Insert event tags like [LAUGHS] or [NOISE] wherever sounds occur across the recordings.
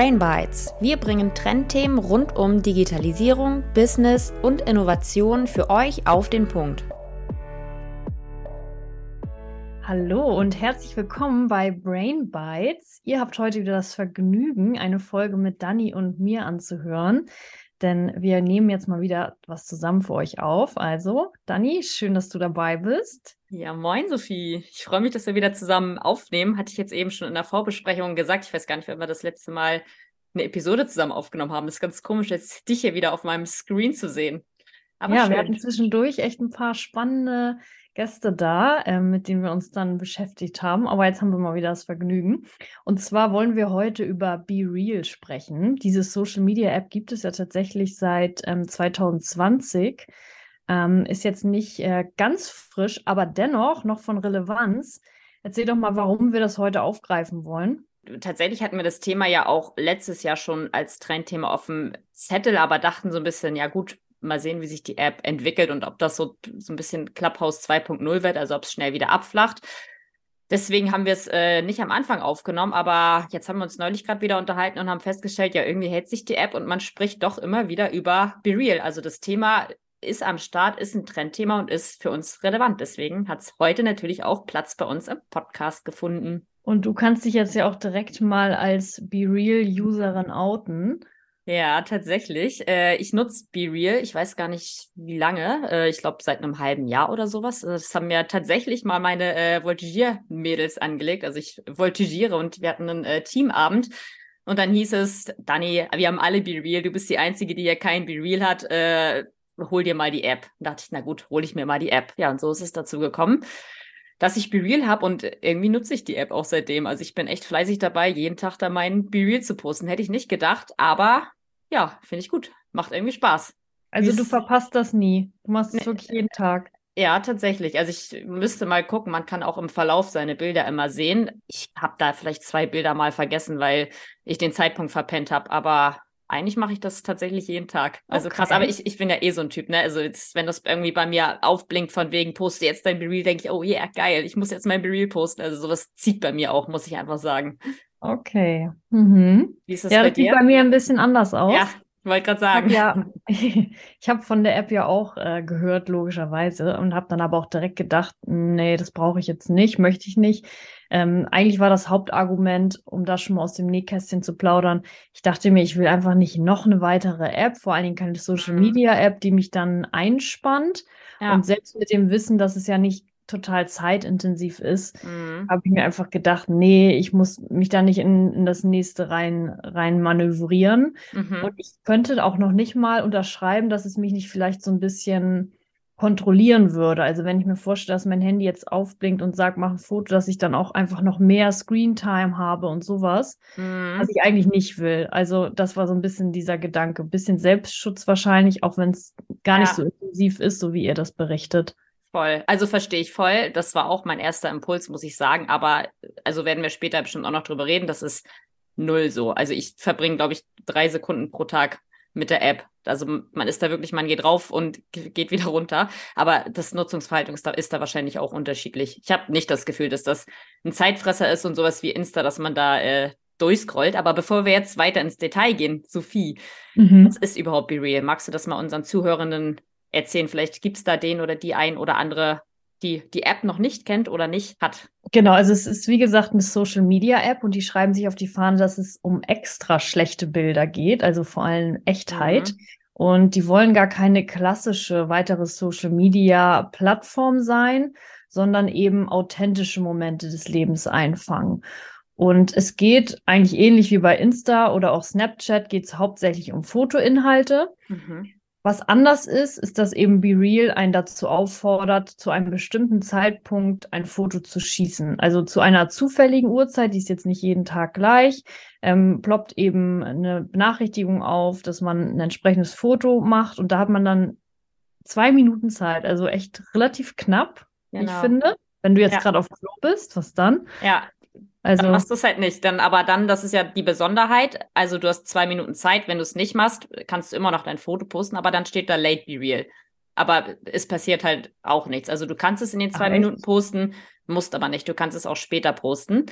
Brain Bites. Wir bringen Trendthemen rund um Digitalisierung, Business und Innovation für euch auf den Punkt. Hallo und herzlich willkommen bei Brain Bites. Ihr habt heute wieder das Vergnügen, eine Folge mit Dani und mir anzuhören denn wir nehmen jetzt mal wieder was zusammen für euch auf. Also, Dani, schön, dass du dabei bist. Ja, moin, Sophie. Ich freue mich, dass wir wieder zusammen aufnehmen. Hatte ich jetzt eben schon in der Vorbesprechung gesagt. Ich weiß gar nicht, wann wir das letzte Mal eine Episode zusammen aufgenommen haben. Das ist ganz komisch, jetzt dich hier wieder auf meinem Screen zu sehen. Aber ja, schön. wir hatten zwischendurch echt ein paar spannende Gäste da, äh, mit denen wir uns dann beschäftigt haben. Aber jetzt haben wir mal wieder das Vergnügen. Und zwar wollen wir heute über Be Real sprechen. Diese Social Media App gibt es ja tatsächlich seit ähm, 2020. Ähm, ist jetzt nicht äh, ganz frisch, aber dennoch noch von Relevanz. Erzähl doch mal, warum wir das heute aufgreifen wollen. Tatsächlich hatten wir das Thema ja auch letztes Jahr schon als Trendthema auf dem Zettel, aber dachten so ein bisschen, ja gut, mal sehen, wie sich die App entwickelt und ob das so, so ein bisschen Clubhouse 2.0 wird, also ob es schnell wieder abflacht. Deswegen haben wir es äh, nicht am Anfang aufgenommen, aber jetzt haben wir uns neulich gerade wieder unterhalten und haben festgestellt, ja, irgendwie hält sich die App und man spricht doch immer wieder über Be Real. Also das Thema ist am Start, ist ein Trendthema und ist für uns relevant. Deswegen hat es heute natürlich auch Platz bei uns im Podcast gefunden. Und du kannst dich jetzt ja auch direkt mal als Be Real-Userin outen. Ja, tatsächlich. Äh, ich nutze BeReal. Ich weiß gar nicht, wie lange. Äh, ich glaube, seit einem halben Jahr oder sowas. Also, das haben mir tatsächlich mal meine äh, Voltigier-Mädels angelegt. Also ich voltigiere und wir hatten einen äh, Teamabend. Und dann hieß es, Dani, wir haben alle BeReal. Du bist die Einzige, die hier kein BeReal hat. Hol dir mal die App. Da dachte ich, na gut, hole ich mir mal die App. Ja, und so ist es dazu gekommen dass ich BeReal habe und irgendwie nutze ich die App auch seitdem. Also ich bin echt fleißig dabei, jeden Tag da meinen BeReal zu posten. Hätte ich nicht gedacht, aber ja, finde ich gut. Macht irgendwie Spaß. Also du verpasst das nie. Du machst es wirklich jeden Tag. Ja, tatsächlich. Also ich müsste mal gucken, man kann auch im Verlauf seine Bilder immer sehen. Ich habe da vielleicht zwei Bilder mal vergessen, weil ich den Zeitpunkt verpennt habe, aber eigentlich mache ich das tatsächlich jeden Tag. Also okay. krass, aber ich, ich bin ja eh so ein Typ, ne? Also jetzt, wenn das irgendwie bei mir aufblinkt von wegen, poste jetzt dein Bereal, denke ich, oh yeah, geil, ich muss jetzt mein Bereal posten. Also sowas zieht bei mir auch, muss ich einfach sagen. Okay. Mhm. Wie ist das ja, bei das dir? sieht bei mir ein bisschen anders aus. Ja, wollte gerade sagen. Ja, [LAUGHS] ich habe von der App ja auch äh, gehört, logischerweise, und habe dann aber auch direkt gedacht, nee, das brauche ich jetzt nicht, möchte ich nicht. Ähm, eigentlich war das Hauptargument, um da schon mal aus dem Nähkästchen zu plaudern. Ich dachte mir, ich will einfach nicht noch eine weitere App, vor allen Dingen keine Social mhm. Media App, die mich dann einspannt. Ja. Und selbst mit dem Wissen, dass es ja nicht total zeitintensiv ist, mhm. habe ich mir einfach gedacht, nee, ich muss mich da nicht in, in das nächste rein, rein manövrieren. Mhm. Und ich könnte auch noch nicht mal unterschreiben, dass es mich nicht vielleicht so ein bisschen kontrollieren würde. Also wenn ich mir vorstelle, dass mein Handy jetzt aufblinkt und sagt, mach ein Foto, dass ich dann auch einfach noch mehr Screentime habe und sowas, mhm. was ich eigentlich nicht will. Also das war so ein bisschen dieser Gedanke, ein bisschen Selbstschutz wahrscheinlich, auch wenn es gar ja. nicht so intensiv ist, so wie ihr das berichtet. Voll. Also verstehe ich voll. Das war auch mein erster Impuls, muss ich sagen. Aber also werden wir später bestimmt auch noch drüber reden. Das ist null so. Also ich verbringe, glaube ich, drei Sekunden pro Tag mit der App. Also man ist da wirklich, man geht rauf und [LAUGHS] geht wieder runter. Aber das Nutzungsverhalten ist da, ist da wahrscheinlich auch unterschiedlich. Ich habe nicht das Gefühl, dass das ein Zeitfresser ist und sowas wie Insta, dass man da äh, durchscrollt. Aber bevor wir jetzt weiter ins Detail gehen, Sophie, mhm. was ist überhaupt Be Real? Magst du das mal unseren Zuhörenden erzählen. Vielleicht gibt es da den oder die ein oder andere, die die App noch nicht kennt oder nicht hat. Genau, also es ist wie gesagt eine Social Media App und die schreiben sich auf die Fahne, dass es um extra schlechte Bilder geht, also vor allem Echtheit. Mhm. Und die wollen gar keine klassische weitere Social Media Plattform sein, sondern eben authentische Momente des Lebens einfangen. Und es geht eigentlich ähnlich wie bei Insta oder auch Snapchat, geht es hauptsächlich um Fotoinhalte. Mhm. Was anders ist, ist, dass eben Be Real einen dazu auffordert, zu einem bestimmten Zeitpunkt ein Foto zu schießen. Also zu einer zufälligen Uhrzeit, die ist jetzt nicht jeden Tag gleich, ähm, ploppt eben eine Benachrichtigung auf, dass man ein entsprechendes Foto macht und da hat man dann zwei Minuten Zeit, also echt relativ knapp, genau. ich finde. Wenn du jetzt ja. gerade auf Klo bist, was dann? Ja, also dann machst du es halt nicht. Dann, aber dann, das ist ja die Besonderheit. Also du hast zwei Minuten Zeit. Wenn du es nicht machst, kannst du immer noch dein Foto posten, aber dann steht da Late Be Real. Aber es passiert halt auch nichts. Also du kannst es in den zwei Ach, Minuten posten, musst aber nicht. Du kannst es auch später posten.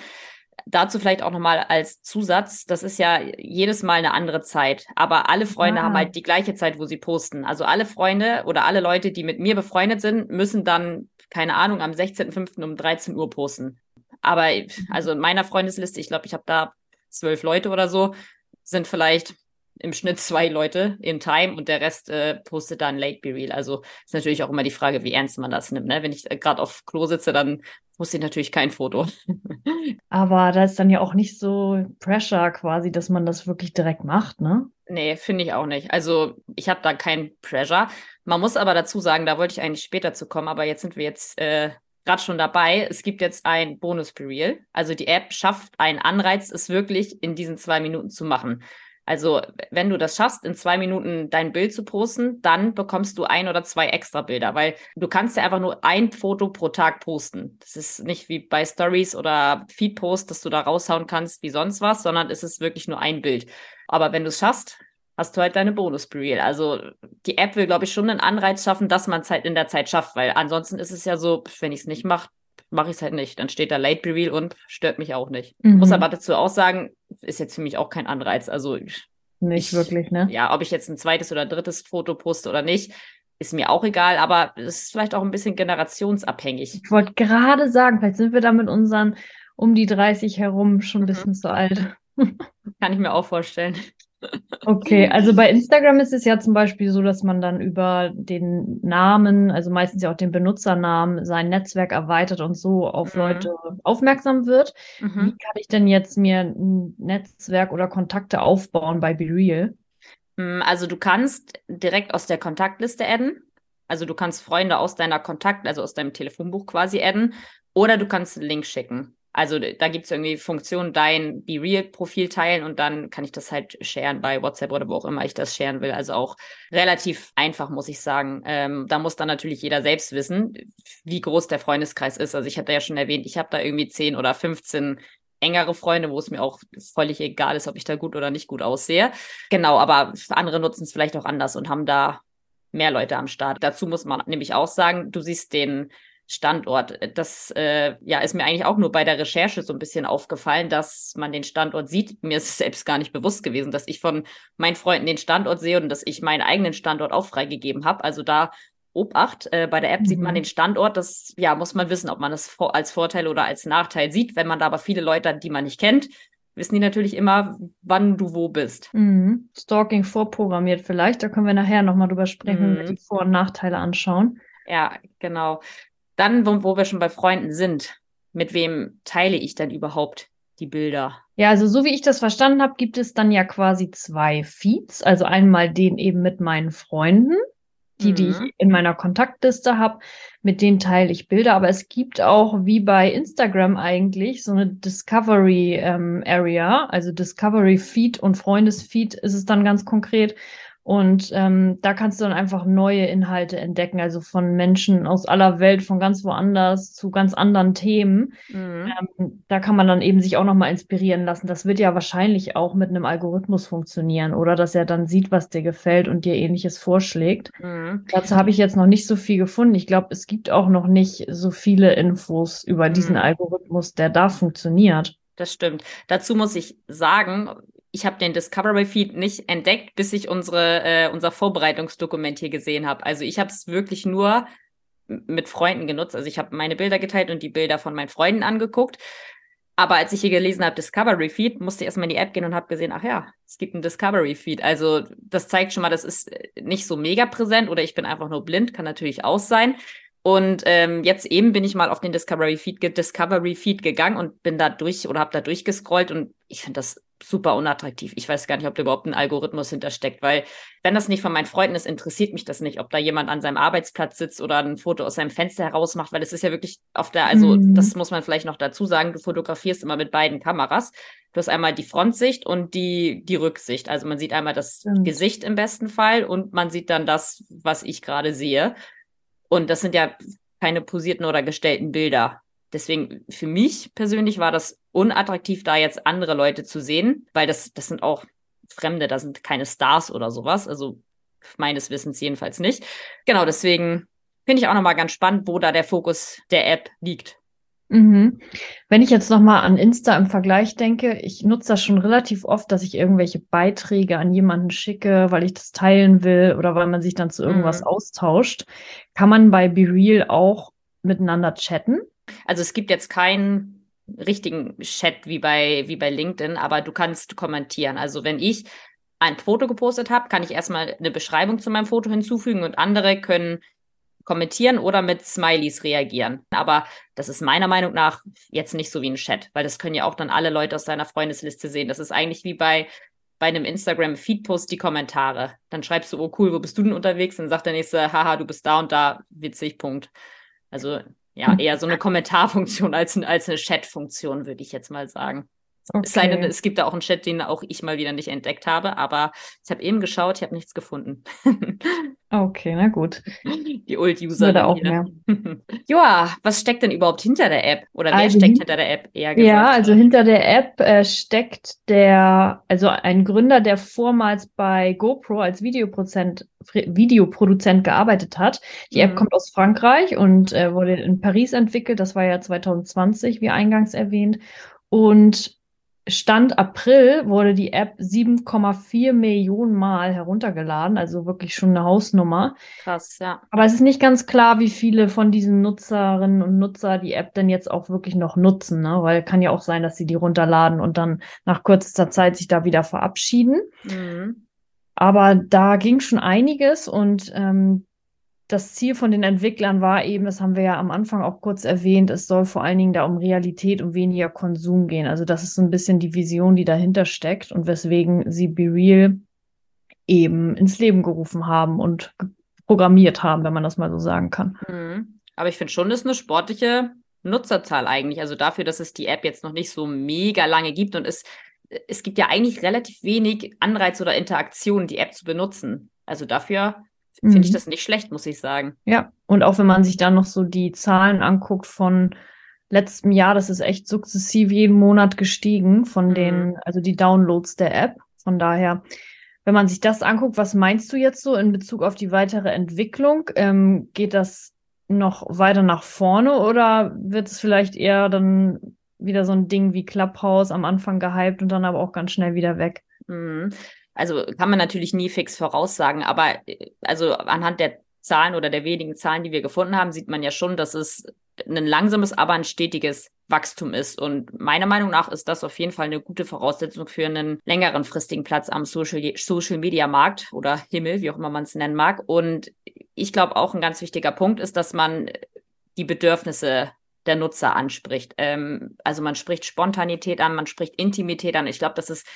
dazu vielleicht auch nochmal als Zusatz, das ist ja jedes Mal eine andere Zeit, aber alle Freunde ah. haben halt die gleiche Zeit, wo sie posten. Also alle Freunde oder alle Leute, die mit mir befreundet sind, müssen dann, keine Ahnung, am 16.05. um 13 Uhr posten. Aber also in meiner Freundesliste, ich glaube, ich habe da zwölf Leute oder so, sind vielleicht im Schnitt zwei Leute in Time und der Rest äh, postet dann Late Be Real. Also ist natürlich auch immer die Frage, wie ernst man das nimmt. Ne? Wenn ich äh, gerade auf Klo sitze, dann poste ich natürlich kein Foto. [LAUGHS] Aber da ist dann ja auch nicht so Pressure quasi, dass man das wirklich direkt macht, ne? Nee, finde ich auch nicht. Also ich habe da kein Pressure. Man muss aber dazu sagen, da wollte ich eigentlich später zu kommen, aber jetzt sind wir jetzt äh, gerade schon dabei. Es gibt jetzt ein Bonus Be Real. Also die App schafft einen Anreiz, es wirklich in diesen zwei Minuten zu machen. Also, wenn du das schaffst, in zwei Minuten dein Bild zu posten, dann bekommst du ein oder zwei extra Bilder, weil du kannst ja einfach nur ein Foto pro Tag posten. Das ist nicht wie bei Stories oder Feed-Post, dass du da raushauen kannst wie sonst was, sondern es ist wirklich nur ein Bild. Aber wenn du es schaffst, hast du halt deine Bonus-Reel. Also die App will, glaube ich, schon einen Anreiz schaffen, dass man es halt in der Zeit schafft, weil ansonsten ist es ja so, wenn ich es nicht mache, mache ich es halt nicht. Dann steht da Late Reveal und stört mich auch nicht. Mhm. Muss aber dazu auch sagen, ist jetzt für mich auch kein Anreiz. Also nicht ich, wirklich, ne? Ja, ob ich jetzt ein zweites oder drittes Foto poste oder nicht, ist mir auch egal, aber es ist vielleicht auch ein bisschen generationsabhängig. Ich wollte gerade sagen, vielleicht sind wir da mit unseren um die 30 herum schon ein mhm. bisschen zu alt. Kann ich mir auch vorstellen. Okay, [LAUGHS] also bei Instagram ist es ja zum Beispiel so, dass man dann über den Namen, also meistens ja auch den Benutzernamen, sein Netzwerk erweitert und so auf mhm. Leute aufmerksam wird. Mhm. Wie kann ich denn jetzt mir ein Netzwerk oder Kontakte aufbauen bei BeReal? Mm, also du kannst direkt aus der Kontaktliste adden. Also du kannst Freunde aus deiner Kontakt, also aus deinem Telefonbuch quasi adden. Oder du kannst einen Link schicken. Also da gibt es irgendwie Funktion, dein Be Real-Profil teilen und dann kann ich das halt sharen bei WhatsApp oder wo auch immer ich das sharen will. Also auch relativ einfach, muss ich sagen. Ähm, da muss dann natürlich jeder selbst wissen, wie groß der Freundeskreis ist. Also ich hatte ja schon erwähnt, ich habe da irgendwie 10 oder 15 engere Freunde, wo es mir auch völlig egal ist, ob ich da gut oder nicht gut aussehe. Genau, aber andere nutzen es vielleicht auch anders und haben da mehr Leute am Start. Dazu muss man nämlich auch sagen, du siehst den Standort. Das äh, ja, ist mir eigentlich auch nur bei der Recherche so ein bisschen aufgefallen, dass man den Standort sieht. Mir ist es selbst gar nicht bewusst gewesen, dass ich von meinen Freunden den Standort sehe und dass ich meinen eigenen Standort auch freigegeben habe. Also da Obacht, äh, bei der App mhm. sieht man mhm. den Standort. Das ja, muss man wissen, ob man das vor als Vorteil oder als Nachteil sieht. Wenn man da aber viele Leute hat, die man nicht kennt, wissen die natürlich immer, wann du wo bist. Mhm. Stalking vorprogrammiert vielleicht. Da können wir nachher nochmal drüber sprechen, mhm. die Vor- und Nachteile anschauen. Ja, genau. Dann, wo, wo wir schon bei Freunden sind, mit wem teile ich dann überhaupt die Bilder? Ja, also so wie ich das verstanden habe, gibt es dann ja quasi zwei Feeds. Also einmal den eben mit meinen Freunden, die, mhm. die ich in meiner Kontaktliste habe, mit denen teile ich Bilder. Aber es gibt auch, wie bei Instagram eigentlich, so eine Discovery ähm, Area, also Discovery Feed und Freundesfeed ist es dann ganz konkret. Und ähm, da kannst du dann einfach neue Inhalte entdecken, also von Menschen aus aller Welt, von ganz woanders zu ganz anderen Themen. Mhm. Ähm, da kann man dann eben sich auch nochmal inspirieren lassen. Das wird ja wahrscheinlich auch mit einem Algorithmus funktionieren, oder dass er dann sieht, was dir gefällt und dir ähnliches vorschlägt. Mhm. Dazu habe ich jetzt noch nicht so viel gefunden. Ich glaube, es gibt auch noch nicht so viele Infos über mhm. diesen Algorithmus, der da funktioniert. Das stimmt. Dazu muss ich sagen, ich habe den Discovery Feed nicht entdeckt, bis ich unsere, äh, unser Vorbereitungsdokument hier gesehen habe. Also ich habe es wirklich nur mit Freunden genutzt. Also ich habe meine Bilder geteilt und die Bilder von meinen Freunden angeguckt. Aber als ich hier gelesen habe, Discovery Feed, musste ich erstmal in die App gehen und habe gesehen, ach ja, es gibt einen Discovery Feed. Also das zeigt schon mal, das ist nicht so mega präsent oder ich bin einfach nur blind, kann natürlich auch sein. Und ähm, jetzt eben bin ich mal auf den Discovery Feed, Discovery Feed gegangen und bin da durch oder habe da durchgescrollt und ich finde das super unattraktiv. Ich weiß gar nicht, ob da überhaupt ein Algorithmus hintersteckt, weil wenn das nicht von meinen Freunden ist, interessiert mich das nicht, ob da jemand an seinem Arbeitsplatz sitzt oder ein Foto aus seinem Fenster heraus macht, weil es ist ja wirklich auf der, also mhm. das muss man vielleicht noch dazu sagen, du fotografierst immer mit beiden Kameras. Du hast einmal die Frontsicht und die, die Rücksicht. Also man sieht einmal das Stimmt. Gesicht im besten Fall und man sieht dann das, was ich gerade sehe. Und das sind ja keine posierten oder gestellten Bilder. Deswegen für mich persönlich war das unattraktiv, da jetzt andere Leute zu sehen, weil das, das sind auch Fremde, da sind keine Stars oder sowas. Also meines Wissens jedenfalls nicht. Genau, deswegen finde ich auch nochmal ganz spannend, wo da der Fokus der App liegt. Mhm. Wenn ich jetzt nochmal an Insta im Vergleich denke, ich nutze das schon relativ oft, dass ich irgendwelche Beiträge an jemanden schicke, weil ich das teilen will oder weil man sich dann zu irgendwas Mhm. austauscht. Kann man bei BeReal auch miteinander chatten? Also es gibt jetzt keinen richtigen Chat wie bei, wie bei LinkedIn, aber du kannst kommentieren. Also wenn ich ein Foto gepostet habe, kann ich erstmal eine Beschreibung zu meinem Foto hinzufügen und andere können kommentieren oder mit Smileys reagieren. Aber das ist meiner Meinung nach jetzt nicht so wie ein Chat, weil das können ja auch dann alle Leute aus deiner Freundesliste sehen. Das ist eigentlich wie bei, bei einem Instagram-Feed-Post die Kommentare. Dann schreibst du, oh cool, wo bist du denn unterwegs? Dann sagt der nächste, haha, du bist da und da, witzig, Punkt. Also ja, eher so eine Kommentarfunktion als, als eine Chat-Funktion, würde ich jetzt mal sagen. Es sei denn, Okay. es gibt da auch einen Chat, den auch ich mal wieder nicht entdeckt habe, aber ich habe eben geschaut, ich habe nichts gefunden. [LAUGHS] Okay, na gut. Die Old-User. Würde auch mehr. [LAUGHS] Ja, was steckt denn überhaupt hinter der App? Oder wer Also steckt hin- hinter der App, eher gesagt? Ja, also hinter der App äh, steckt der, also ein Gründer, der vormals bei GoPro als Videoproduzent, Videoproduzent gearbeitet hat. Die App Mhm. kommt aus Frankreich und äh, wurde in Paris entwickelt. Das war ja 2020, wie eingangs erwähnt. Und Stand April wurde die App 7,4 Millionen Mal heruntergeladen, also wirklich schon eine Hausnummer. Krass, ja. Aber es ist nicht ganz klar, wie viele von diesen Nutzerinnen und Nutzer die App denn jetzt auch wirklich noch nutzen, ne? Weil kann ja auch sein, dass sie die runterladen und dann nach kürzester Zeit sich da wieder verabschieden. Mhm. Aber da ging schon einiges und ähm, das Ziel von den Entwicklern war eben, das haben wir ja am Anfang auch kurz erwähnt, es soll vor allen Dingen da um Realität und weniger Konsum gehen. Also das ist so ein bisschen die Vision, die dahinter steckt und weswegen sie Be Real eben ins Leben gerufen haben und programmiert haben, wenn man das mal so sagen kann. Mhm. Aber ich finde schon, das ist eine sportliche Nutzerzahl eigentlich. Also dafür, dass es die App jetzt noch nicht so mega lange gibt und es, es gibt ja eigentlich relativ wenig Anreiz oder Interaktion, die App zu benutzen. Also dafür finde ich Mhm. das nicht schlecht, muss ich sagen. Ja, und auch wenn man sich dann noch so die Zahlen anguckt von letztem Jahr, das ist echt sukzessiv jeden Monat gestiegen von Mhm. den, also die Downloads der App. Von daher, wenn man sich das anguckt, was meinst du jetzt so in Bezug auf die weitere Entwicklung? Ähm, geht das noch weiter nach vorne oder wird es vielleicht eher dann wieder so ein Ding wie Clubhouse am Anfang gehypt und dann aber auch ganz schnell wieder weg? Mhm. Also kann man natürlich nie fix voraussagen, aber äh, also anhand der Zahlen oder der wenigen Zahlen, die wir gefunden haben, sieht man ja schon, dass es ein langsames, aber ein stetiges Wachstum ist. Und meiner Meinung nach ist das auf jeden Fall eine gute Voraussetzung für einen längeren fristigen Platz am Social, Social Media Markt oder Himmel, wie auch immer man es nennen mag. Und ich glaube auch ein ganz wichtiger Punkt ist, dass man die Bedürfnisse der Nutzer anspricht. Ähm, also man spricht Spontanität an, man spricht Intimität an. Ich glaube, das ist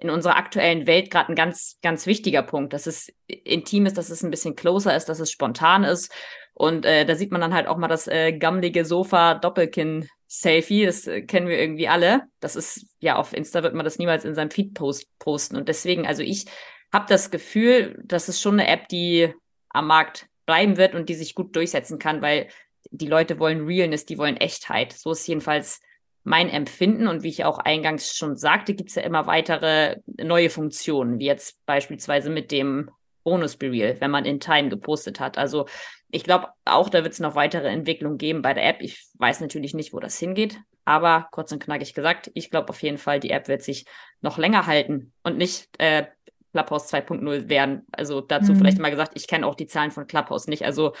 in unserer aktuellen Welt gerade ein ganz, ganz wichtiger Punkt, dass es intim ist, dass es ein bisschen closer ist, dass es spontan ist. Und äh, da sieht man dann halt auch mal das äh, gammlige Sofa-Doppelkinn-Selfie. Das äh, kennen wir irgendwie alle. Das ist, ja, auf Insta wird man das niemals in seinem Feed post posten. Und deswegen, also ich habe das Gefühl, das ist schon eine App, die am Markt bleiben wird und die sich gut durchsetzen kann, weil die Leute wollen Realness, die wollen Echtheit. So ist jedenfalls mein Empfinden. Und wie ich auch eingangs schon sagte, gibt es ja immer weitere neue Funktionen, wie jetzt beispielsweise mit dem Bonus Burial, wenn man in Time gepostet hat. Also ich glaube, auch da wird es noch weitere Entwicklungen geben bei der App. Ich weiß natürlich nicht, wo das hingeht, aber kurz und knackig gesagt, ich glaube auf jeden Fall, die App wird sich noch länger halten und nicht äh, Clubhouse 2.0 werden. Also dazu Mhm. vielleicht mal gesagt, ich kenne auch die Zahlen von Clubhouse nicht. Also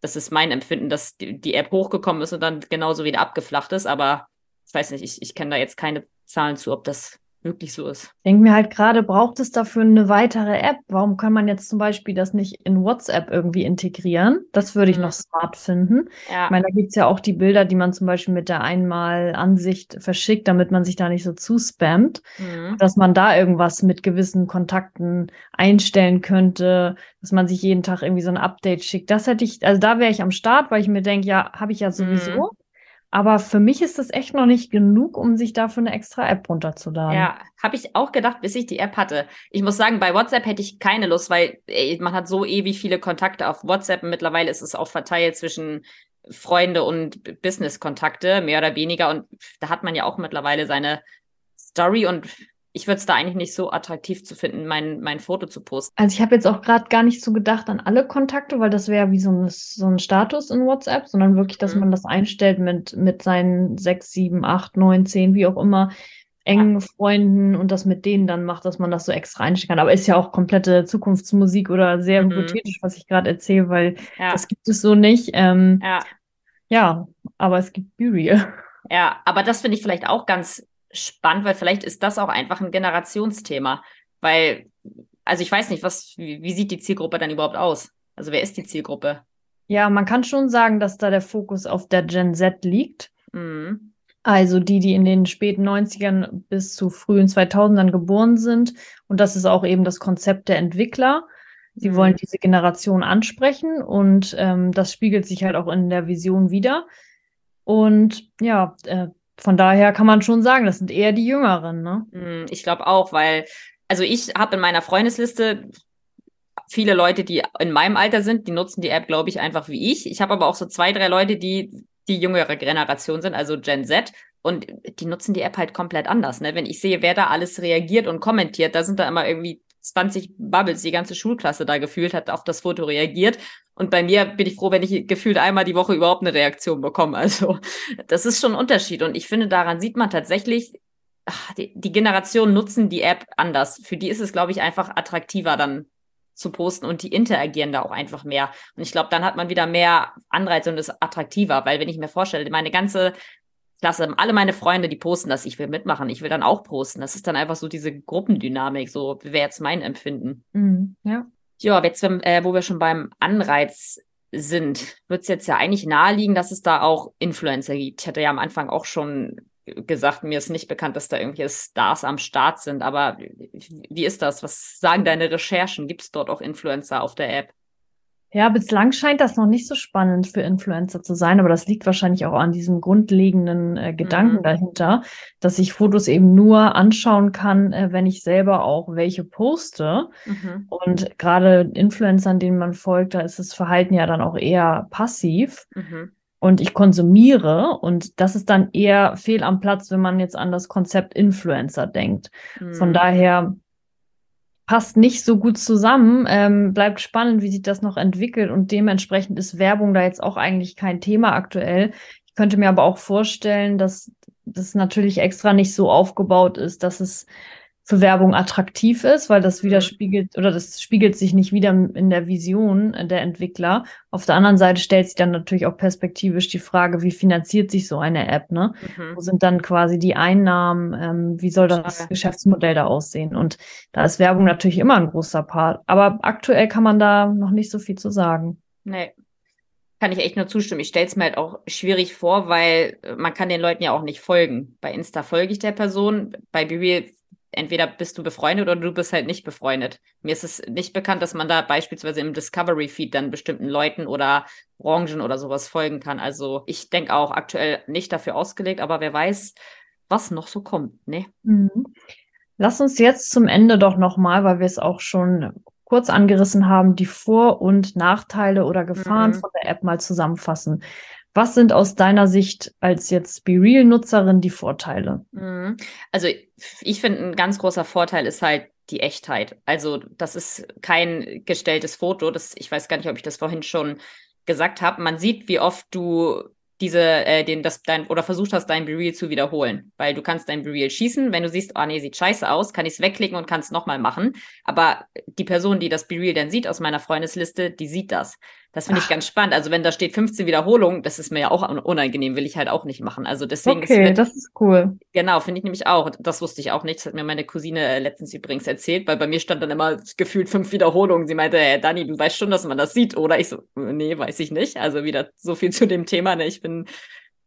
das ist mein Empfinden, dass die, die App hochgekommen ist und dann genauso wieder abgeflacht ist. Aber ich weiß nicht, ich, ich kenne da jetzt keine Zahlen zu, ob das wirklich so ist. Ich denke mir halt gerade, braucht es dafür eine weitere App? Warum kann man jetzt zum Beispiel das nicht in WhatsApp irgendwie integrieren? Das würde ich Mhm. noch smart finden. Ja. Ich meine, da gibt's ja auch die Bilder, die man zum Beispiel mit der Einmal-Ansicht verschickt, damit man sich da nicht so zuspammt. Mhm. Dass man da irgendwas mit gewissen Kontakten einstellen könnte, dass man sich jeden Tag irgendwie so ein Update schickt. Das hätte ich, also da wäre ich am Start, weil ich mir denke, ja, habe ich ja sowieso. Mhm. Aber für mich ist das echt noch nicht genug, um sich dafür eine extra App runterzuladen. Ja, habe ich auch gedacht, bis ich die App hatte. Ich muss sagen, bei WhatsApp hätte ich keine Lust, weil ey, man hat so ewig viele Kontakte auf WhatsApp. Mittlerweile ist es auch verteilt zwischen Freunde und Business-Kontakte, mehr oder weniger. Und da hat man ja auch mittlerweile seine Story und ich würde es da eigentlich nicht so attraktiv zu finden, mein, mein Foto zu posten. Also ich habe jetzt auch gerade gar nicht so gedacht an alle Kontakte, weil das wäre wie so ein, so ein Status in WhatsApp, sondern wirklich, dass mhm. man das einstellt mit, mit seinen sechs, sieben, acht, neun, zehn, wie auch immer, engen ja. Freunden und das mit denen dann macht, dass man das so extra einstellen kann. Aber ist ja auch komplette Zukunftsmusik oder sehr mhm. hypothetisch, was ich gerade erzähle, weil ja. das gibt es so nicht. Ähm, ja. ja, aber es gibt Burial. Ja, aber das finde ich vielleicht auch ganz spannend, weil vielleicht ist das auch einfach ein Generationsthema. Weil, also ich weiß nicht, was, wie, wie sieht die Zielgruppe dann überhaupt aus? Also wer ist die Zielgruppe? Ja, man kann schon sagen, dass da der Fokus auf der Gen Z liegt. Mhm. Also die, die in den späten 90ern bis zu frühen 2000ern geboren sind. Und das ist auch eben das Konzept der Entwickler. Sie mhm. wollen diese Generation ansprechen und ähm, das spiegelt sich halt auch in der Vision wieder. Und ja, äh, von daher kann man schon sagen, das sind eher die Jüngeren, ne? Mhm, ich glaube auch, weil, also ich habe in meiner Freundesliste viele Leute, die in meinem Alter sind, die nutzen die App, glaube ich, einfach wie ich. Ich habe aber auch so zwei, drei Leute, die die jüngere Generation sind, also Gen Z. Und die nutzen die App halt komplett anders. Ne? Wenn ich sehe, wer da alles reagiert und kommentiert, da sind da immer irgendwie 20 Bubbles, die ganze Schulklasse da gefühlt hat auf das Foto reagiert. Und bei mir bin ich froh, wenn ich gefühlt einmal die Woche überhaupt eine Reaktion bekomme. Also das ist schon ein Unterschied. Und ich finde, daran sieht man tatsächlich, ach, die, die Generationen nutzen die App anders. Für die ist es, glaube ich, einfach attraktiver dann zu posten und die interagieren da auch einfach mehr. Und ich glaube, dann hat man wieder mehr Anreize und ist attraktiver, weil wenn ich mir vorstelle, meine ganze Klasse, alle meine Freunde, die posten das, ich will mitmachen, ich will dann auch posten. Das ist dann einfach so diese Gruppendynamik, so wäre jetzt mein Empfinden. Mhm, ja. Ja, jetzt, äh, wo wir schon beim Anreiz sind, wird es jetzt ja eigentlich naheliegen, dass es da auch Influencer gibt. Ich hatte ja am Anfang auch schon gesagt, mir ist nicht bekannt, dass da irgendwelche Stars am Start sind. Aber wie ist das? Was sagen deine Recherchen? Gibt es dort auch Influencer auf der App? Ja, bislang scheint das noch nicht so spannend für Influencer zu sein, aber das liegt wahrscheinlich auch an diesem grundlegenden äh, Gedanken mhm. dahinter, dass ich Fotos eben nur anschauen kann, äh, wenn ich selber auch welche poste. Mhm. Und gerade Influencern, denen man folgt, da ist das Verhalten ja dann auch eher passiv. Mhm und ich konsumiere und das ist dann eher fehl am Platz, wenn man jetzt an das Konzept Influencer denkt. Mhm. Von daher passt nicht so gut zusammen. Ähm, bleibt spannend, wie sich das noch entwickelt und dementsprechend ist Werbung da jetzt auch eigentlich kein Thema aktuell. Ich könnte mir aber auch vorstellen, dass das natürlich extra nicht so aufgebaut ist, dass es für Werbung attraktiv ist, weil das mhm. widerspiegelt oder das spiegelt sich nicht wieder in der Vision der Entwickler. Auf der anderen Seite stellt sich dann natürlich auch perspektivisch die Frage, wie finanziert sich so eine App, ne? Mhm. Wo sind dann quasi die Einnahmen? Ähm, wie soll das ja. Geschäftsmodell da aussehen? Und da ist Werbung natürlich immer ein großer Part. Aber aktuell kann man da noch nicht so viel zu sagen. Nee, kann ich echt nur zustimmen. Ich stelle es mir halt auch schwierig vor, weil man kann den Leuten ja auch nicht folgen. Bei Insta folge ich der Person, bei BB entweder bist du befreundet oder du bist halt nicht befreundet. Mir ist es nicht bekannt, dass man da beispielsweise im Discovery Feed dann bestimmten Leuten oder Branchen oder sowas folgen kann. Also ich denke auch aktuell nicht dafür ausgelegt, aber wer weiß, was noch so kommt, ne? Mhm. Lass uns jetzt zum Ende doch nochmal, weil wir es auch schon kurz angerissen haben, die Vor- und Nachteile oder Gefahren mhm. von der App mal zusammenfassen. Was sind aus deiner Sicht als jetzt BeReal-Nutzerin die Vorteile? Mhm. Also ich finde, ein ganz großer Vorteil ist halt die Echtheit. Also das ist kein gestelltes Foto. Das, ich weiß gar nicht, ob ich das vorhin schon gesagt habe. Man sieht, wie oft du diese, äh, den, das, dein, oder versucht hast, dein Bereal zu wiederholen. Weil du kannst dein Bereal schießen, wenn du siehst, ah oh, nee, sieht scheiße aus, kann ich es wegklicken und kann es nochmal machen. Aber die Person, die das Bereal dann sieht aus meiner Freundesliste, die sieht das. Das finde ich ganz spannend. Also wenn da steht 15 Wiederholungen, das ist mir ja auch unangenehm, will ich halt auch nicht machen. Also deswegen. Okay, ist, das ist cool. Genau, finde ich nämlich auch. Das wusste ich auch nicht. Das hat mir meine Cousine äh, letztens übrigens erzählt, weil bei mir stand dann immer gefühlt fünf Wiederholungen. Sie meinte, hey, Dani, du weißt schon, dass man das sieht, oder? Ich so, nee, weiß ich nicht. Also wieder so viel [LAUGHS] zu dem Thema. Ne? Ich bin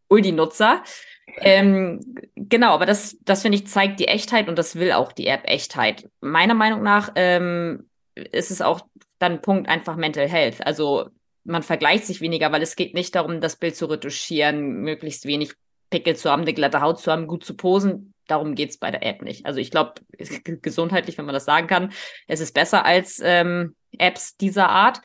Uldi-Nutzer. Ähm, genau, aber das, das finde ich, zeigt die Echtheit und das will auch die App Echtheit. Meiner Meinung nach ähm, ist es auch dann Punkt einfach Mental Health. Also man vergleicht sich weniger, weil es geht nicht darum, das Bild zu retuschieren, möglichst wenig Pickel zu haben, eine glatte Haut zu haben, gut zu posen. Darum geht es bei der App nicht. Also ich glaube, gesundheitlich, wenn man das sagen kann, es ist besser als ähm, Apps dieser Art.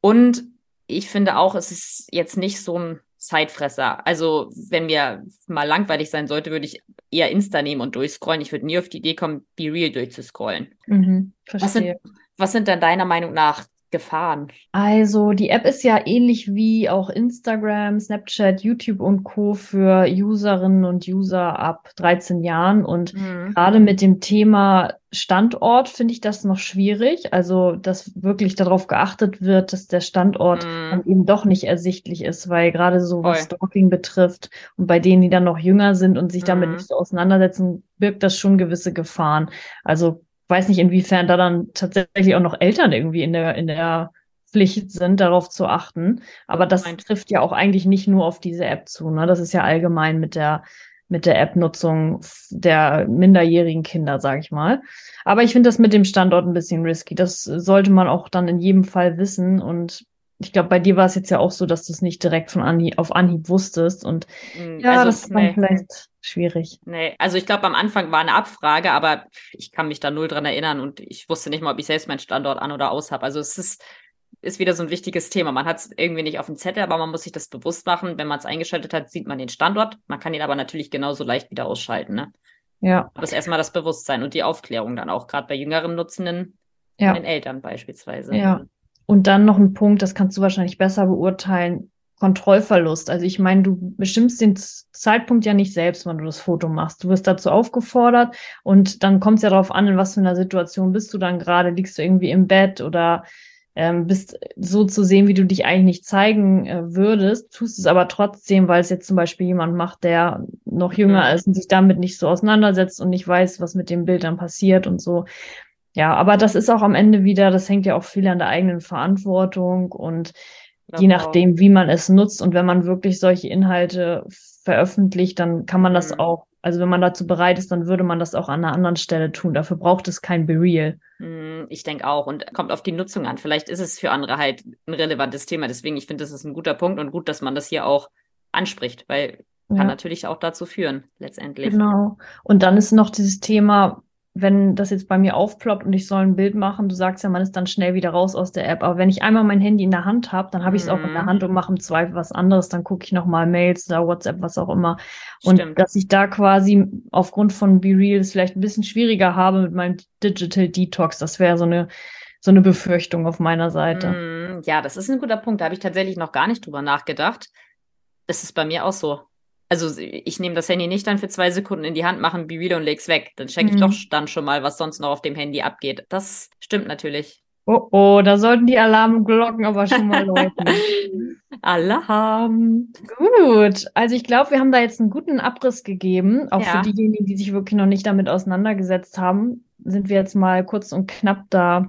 Und ich finde auch, es ist jetzt nicht so ein Zeitfresser. Also wenn mir mal langweilig sein sollte, würde ich eher Insta nehmen und durchscrollen. Ich würde nie auf die Idee kommen, Be Real durchzuscrollen. Mhm, Was sind, verstehe. Was sind dann deiner Meinung nach Gefahren? Also die App ist ja ähnlich wie auch Instagram, Snapchat, YouTube und Co. für Userinnen und User ab 13 Jahren. Und Mhm. gerade mit dem Thema Standort finde ich das noch schwierig. Also, dass wirklich darauf geachtet wird, dass der Standort Mhm. dann eben doch nicht ersichtlich ist, weil gerade so was Voll. Stalking betrifft und bei denen, die dann noch jünger sind und sich damit Mhm. nicht so auseinandersetzen, birgt das schon gewisse Gefahren. Also weiß nicht, inwiefern da dann tatsächlich auch noch Eltern irgendwie in der, in der Pflicht sind, darauf zu achten. Aber das trifft ja auch eigentlich nicht nur auf diese App zu. Ne? Das ist ja allgemein mit der, mit der App-Nutzung der minderjährigen Kinder, sage ich mal. Aber ich finde das mit dem Standort ein bisschen risky. Das sollte man auch dann in jedem Fall wissen. Und ich glaube, bei dir war es jetzt ja auch so, dass du es nicht direkt von Anhieb, auf Anhieb wusstest. Und Mhm. ja, Also, das ist dann nee. vielleicht schwierig. Nee, also ich glaube, am Anfang war eine Abfrage, aber ich kann mich da null dran erinnern und ich wusste nicht mal, ob ich selbst meinen Standort an oder aus habe. Also es ist, ist wieder so ein wichtiges Thema. Man hat es irgendwie nicht auf dem Zettel, aber man muss sich das bewusst machen. Wenn man es eingeschaltet hat, sieht man den Standort. Man kann ihn aber natürlich genauso leicht wieder ausschalten. Ne? Ja, Aber es ist erstmal das Bewusstsein und die Aufklärung dann auch, gerade bei jüngeren Nutzenden, ja. den Eltern beispielsweise. Ja. Und dann noch ein Punkt, das kannst du wahrscheinlich besser beurteilen, Kontrollverlust. Also ich meine, du bestimmst den Zeitpunkt ja nicht selbst, wann du das Foto machst. Du wirst dazu aufgefordert und dann kommt es ja darauf an, in was für einer Situation bist du dann gerade. Liegst du irgendwie im Bett oder ähm, bist so zu sehen, wie du dich eigentlich nicht zeigen äh, würdest, tust es aber trotzdem, weil es jetzt zum Beispiel jemand macht, der noch jünger Mhm. ist und sich damit nicht so auseinandersetzt und nicht weiß, was mit dem Bild dann passiert und so. Ja, aber das ist auch am Ende wieder, das hängt ja auch viel an der eigenen Verantwortung und je Genau. nachdem, wie man es nutzt und wenn man wirklich solche Inhalte veröffentlicht, dann kann man das Mhm. auch, also wenn man dazu bereit ist, dann würde man das auch an einer anderen Stelle tun. Dafür braucht es kein Be-Real. Mm, Ich denke auch und kommt auf die Nutzung an. Vielleicht ist es für andere halt ein relevantes Thema. Deswegen, ich finde, das ist ein guter Punkt und gut, dass man das hier auch anspricht, weil kann Ja. natürlich auch dazu führen, letztendlich. Genau. Und dann ist noch dieses Thema, wenn das jetzt bei mir aufploppt und ich soll ein Bild machen, du sagst ja, man ist dann schnell wieder raus aus der App. Aber wenn ich einmal mein Handy in der Hand habe, dann habe ich es auch in der Mhm. Hand und mache im Zweifel was anderes. Dann gucke ich nochmal Mails oder WhatsApp, was auch immer. Und Stimmt. dass ich da quasi aufgrund von BeReal es vielleicht ein bisschen schwieriger habe mit meinem Digital Detox, das wäre so eine, so eine Befürchtung auf meiner Seite. Mm, Ja, das ist ein guter Punkt. Da habe ich tatsächlich noch gar nicht drüber nachgedacht. Das ist bei mir auch so. Also ich nehme das Handy nicht dann für zwei Sekunden in die Hand, mache ein Be Real und leg's weg. Dann checke ich Mhm. doch dann schon mal, was sonst noch auf dem Handy abgeht. Das stimmt natürlich. Oh oh, da sollten die Alarmglocken aber schon mal läuten. [LAUGHS] Alarm. Gut, also ich glaube, wir haben da jetzt einen guten Abriss gegeben. Auch Ja. für diejenigen, die sich wirklich noch nicht damit auseinandergesetzt haben, sind wir jetzt mal kurz und knapp da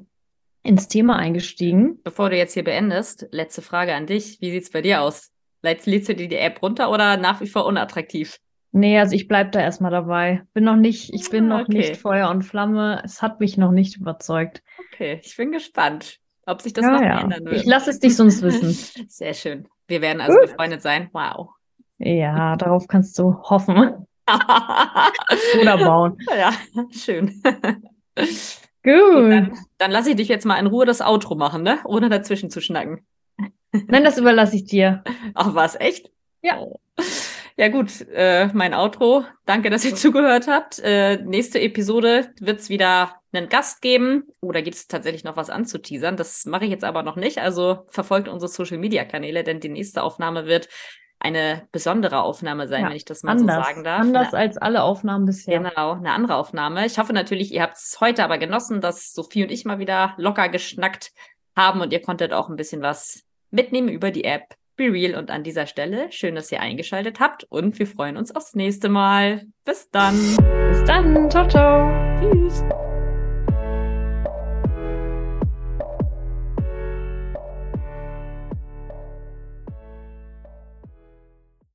ins Thema eingestiegen. Bevor du jetzt hier beendest, letzte Frage an dich. Wie sieht's bei dir aus? Lädst lädst du dir die App runter oder nach wie vor unattraktiv? Nee, also ich bleib da erstmal dabei. Bin noch nicht, ich bin Ah, noch okay. nicht Feuer und Flamme. Es hat mich noch nicht überzeugt. Okay, ich bin gespannt, ob sich das Ja, noch ja. ändern wird. Ich lasse es dich sonst wissen. [LAUGHS] Sehr schön. Wir werden also Gut. befreundet sein. Wow. Ja, darauf kannst du hoffen [LAUGHS] oder bauen. ja, schön. Gut. Dann, dann lasse ich dich jetzt mal in Ruhe das Outro machen, ne? Ohne dazwischen zu schnacken. Nein, das überlasse ich dir. Ach, was, echt? Ja. Ja, gut, äh, mein Outro. Danke, dass ihr [LAUGHS] zugehört habt. Äh, nächste Episode wird es wieder einen Gast geben. Oder gibt es tatsächlich noch was anzuteasern? Das mache ich jetzt aber noch nicht. Also verfolgt unsere Social Media Kanäle, denn die nächste Aufnahme wird eine besondere Aufnahme sein, Ja, wenn ich das mal Anders. so sagen darf. Anders als alle Aufnahmen bisher. Genau, eine andere Aufnahme. Ich hoffe natürlich, ihr habt es heute aber genossen, dass Sophie und ich mal wieder locker geschnackt haben und ihr konntet auch ein bisschen was mitnehmen über die App Be Real. Und an dieser Stelle schön, dass ihr eingeschaltet habt und wir freuen uns aufs nächste Mal. Bis dann. Bis dann. Ciao, ciao. Tschüss.